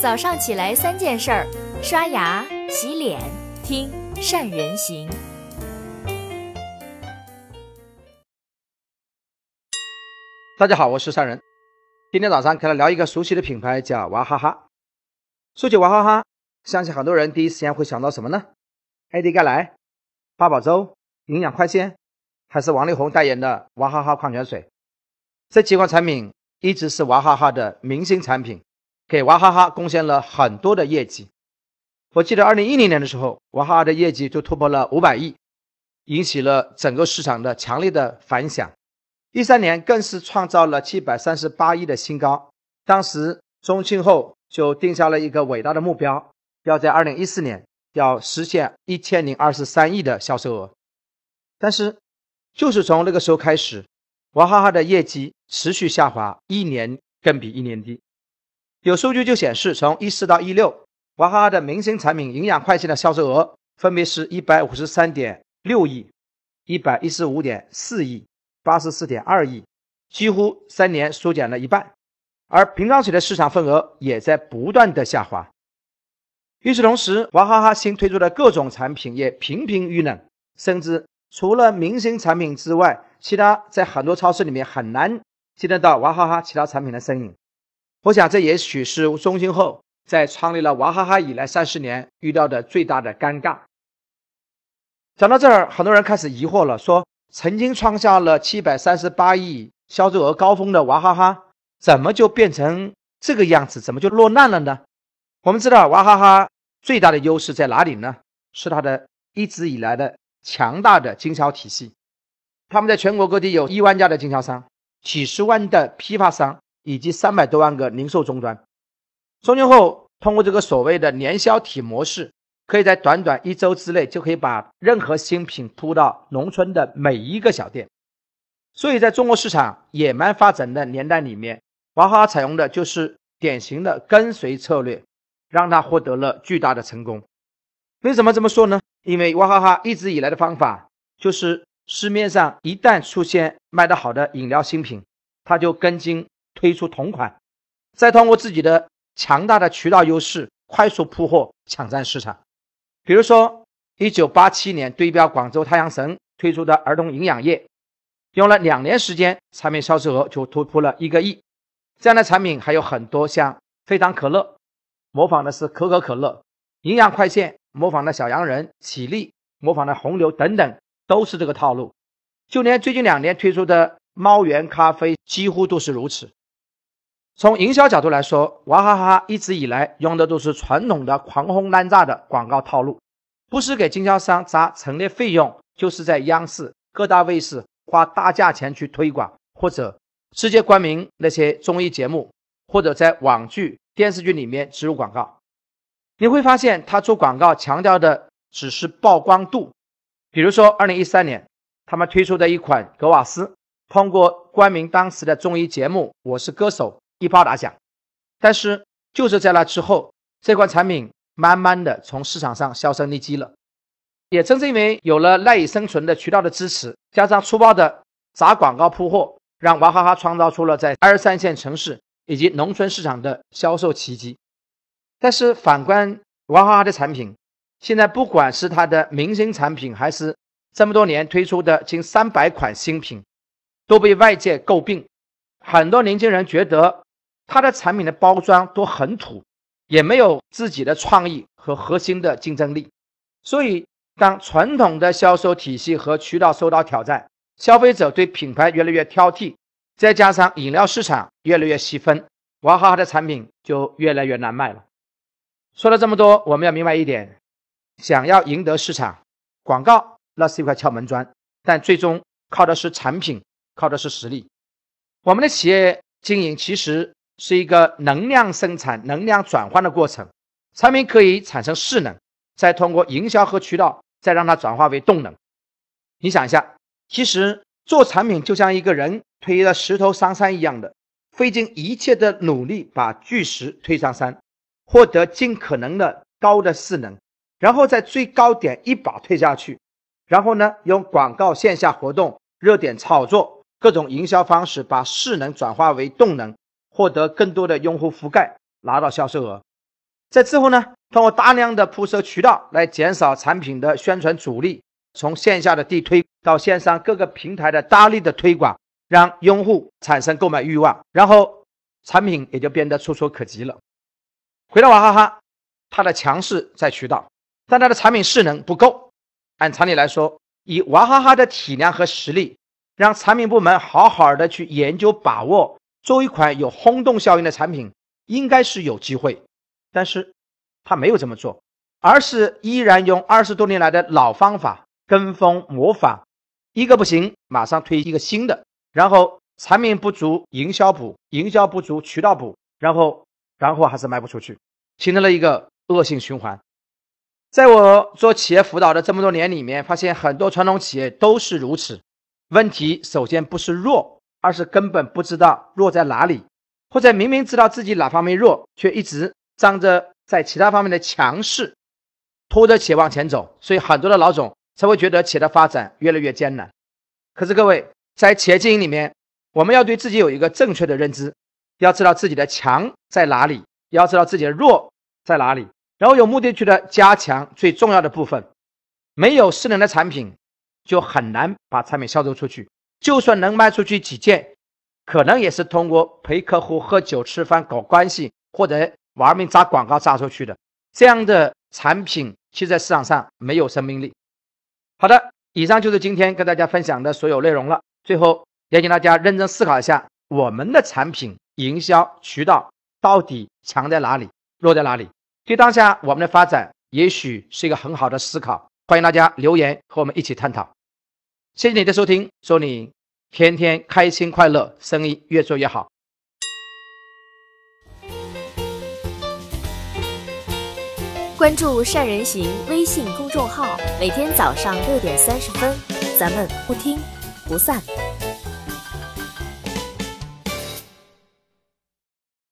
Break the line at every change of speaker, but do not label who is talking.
早上起来三件事儿：刷牙、洗脸、听善人行。
大家好，我是善人。今天早上跟他聊一个熟悉的品牌，叫娃哈哈。说起娃哈哈，相信很多人第一时间会想到什么呢？AD 钙奶、八宝粥、营养快线，还是王力宏代言的娃哈哈矿泉水？这几款产品一直是娃哈哈的明星产品，给娃哈哈贡献了很多的业绩。我记得二零一零年的时候，娃哈哈的业绩就突破了五百亿，引起了整个市场的强烈的反响。一三年更是创造了七百三十八亿的新高。当时中庆后就定下了一个伟大的目标，要在二零一四年要实现一千零二十三亿的销售额。但是，就是从那个时候开始，娃哈哈的业绩持续下滑，一年更比一年低。有数据就显示，从一四到一六，娃哈哈的明星产品营养快线的销售额分别是一百五十三点六亿、一百一十五点四亿。八十四点二亿，几乎三年缩减了一半，而瓶装水的市场份额也在不断的下滑。与此同时，娃哈哈新推出的各种产品也频频遇冷，甚至除了明星产品之外，其他在很多超市里面很难见得到娃哈哈其他产品的身影。我想，这也许是中兴后在创立了娃哈哈以来三十年遇到的最大的尴尬。讲到这儿，很多人开始疑惑了，说。曾经创下了七百三十八亿销售额高峰的娃哈哈，怎么就变成这个样子？怎么就落难了呢？我们知道娃哈哈最大的优势在哪里呢？是它的一直以来的强大的经销体系。他们在全国各地有一万家的经销商，几十万的批发商，以及三百多万个零售终端。中年后通过这个所谓的年销体模式。可以在短短一周之内就可以把任何新品铺到农村的每一个小店，所以在中国市场野蛮发展的年代里面，娃哈哈采用的就是典型的跟随策略，让它获得了巨大的成功。为什么这么说呢？因为娃哈哈一直以来的方法就是市面上一旦出现卖得好的饮料新品，它就跟进推出同款，再通过自己的强大的渠道优势快速铺货，抢占市场。比如说，一九八七年对标广州太阳神推出的儿童营养液，用了两年时间，产品销售额就突破了一个亿。这样的产品还有很多，像非常可乐，模仿的是可口可乐；营养快线模仿的小洋人；起立模仿的红牛等等，都是这个套路。就连最近两年推出的猫源咖啡，几乎都是如此。从营销角度来说，娃哈哈一直以来用的都是传统的狂轰滥炸的广告套路，不是给经销商砸陈列费用，就是在央视各大卫视花大价钱去推广，或者直接冠名那些综艺节目，或者在网剧、电视剧里面植入广告。你会发现，他做广告强调的只是曝光度。比如说，二零一三年他们推出的一款格瓦斯，通过冠名当时的综艺节目《我是歌手》。一炮打响，但是就是在那之后，这款产品慢慢的从市场上销声匿迹了。也正是因为有了赖以生存的渠道的支持，加上粗暴的砸广告铺货，让娃哈哈创造出了在二三线城市以及农村市场的销售奇迹。但是反观娃哈哈的产品，现在不管是它的明星产品，还是这么多年推出的近三百款新品，都被外界诟病。很多年轻人觉得。它的产品的包装都很土，也没有自己的创意和核心的竞争力。所以，当传统的销售体系和渠道受到挑战，消费者对品牌越来越挑剔，再加上饮料市场越来越细分，娃哈哈的产品就越来越难卖了。说了这么多，我们要明白一点：想要赢得市场，广告那是一块敲门砖，但最终靠的是产品，靠的是实力。我们的企业经营其实。是一个能量生产、能量转换的过程，产品可以产生势能，再通过营销和渠道，再让它转化为动能。你想一下，其实做产品就像一个人推了石头上山一样的，费尽一切的努力把巨石推上山，获得尽可能的高的势能，然后在最高点一把推下去，然后呢，用广告、线下活动、热点炒作各种营销方式，把势能转化为动能。获得更多的用户覆盖，拿到销售额，在之后呢，通过大量的铺设渠道来减少产品的宣传阻力，从线下的地推到线上各个平台的大力的推广，让用户产生购买欲望，然后产品也就变得触手可及了。回到娃哈哈，它的强势在渠道，但它的产品势能不够。按常理来说，以娃哈哈的体量和实力，让产品部门好好的去研究把握，做一款有轰动效应的产品，应该是有机会。但是，他没有这么做，而是依然用二十多年来的老方法跟风模仿，一个不行，马上推一个新的，然后产品不足，营销补，营销不足，渠道补，然后，然后还是卖不出去，形成了一个恶性循环。在我做企业辅导的这么多年里面，发现很多传统企业都是如此。问题首先不是弱，而是根本不知道弱在哪里，或者明明知道自己哪方面弱，却一直。仗着在其他方面的强势，拖着企业往前走，所以很多的老总才会觉得企业的发展越来越艰难。可是各位在企业经营里面，我们要对自己有一个正确的认知，要知道自己的强在哪里，要知道自己的弱在哪里，然后有目的去的加强最重要的部分。没有势能的产品，就很难把产品销售出去。就算能卖出去几件，可能也是通过陪客户喝酒吃饭搞关系或者。玩命砸广告砸出去的这样的产品，其实在市场上没有生命力。好的，以上就是今天跟大家分享的所有内容了。最后，也请大家认真思考一下，我们的产品营销渠道到底强在哪里，弱在哪里？对当下我们的发展，也许是一个很好的思考。欢迎大家留言和我们一起探讨。谢谢你的收听，祝你天天开心快乐，生意越做越好。
关注善人行微信公众号，每天早上六点三十分，咱们不听不散。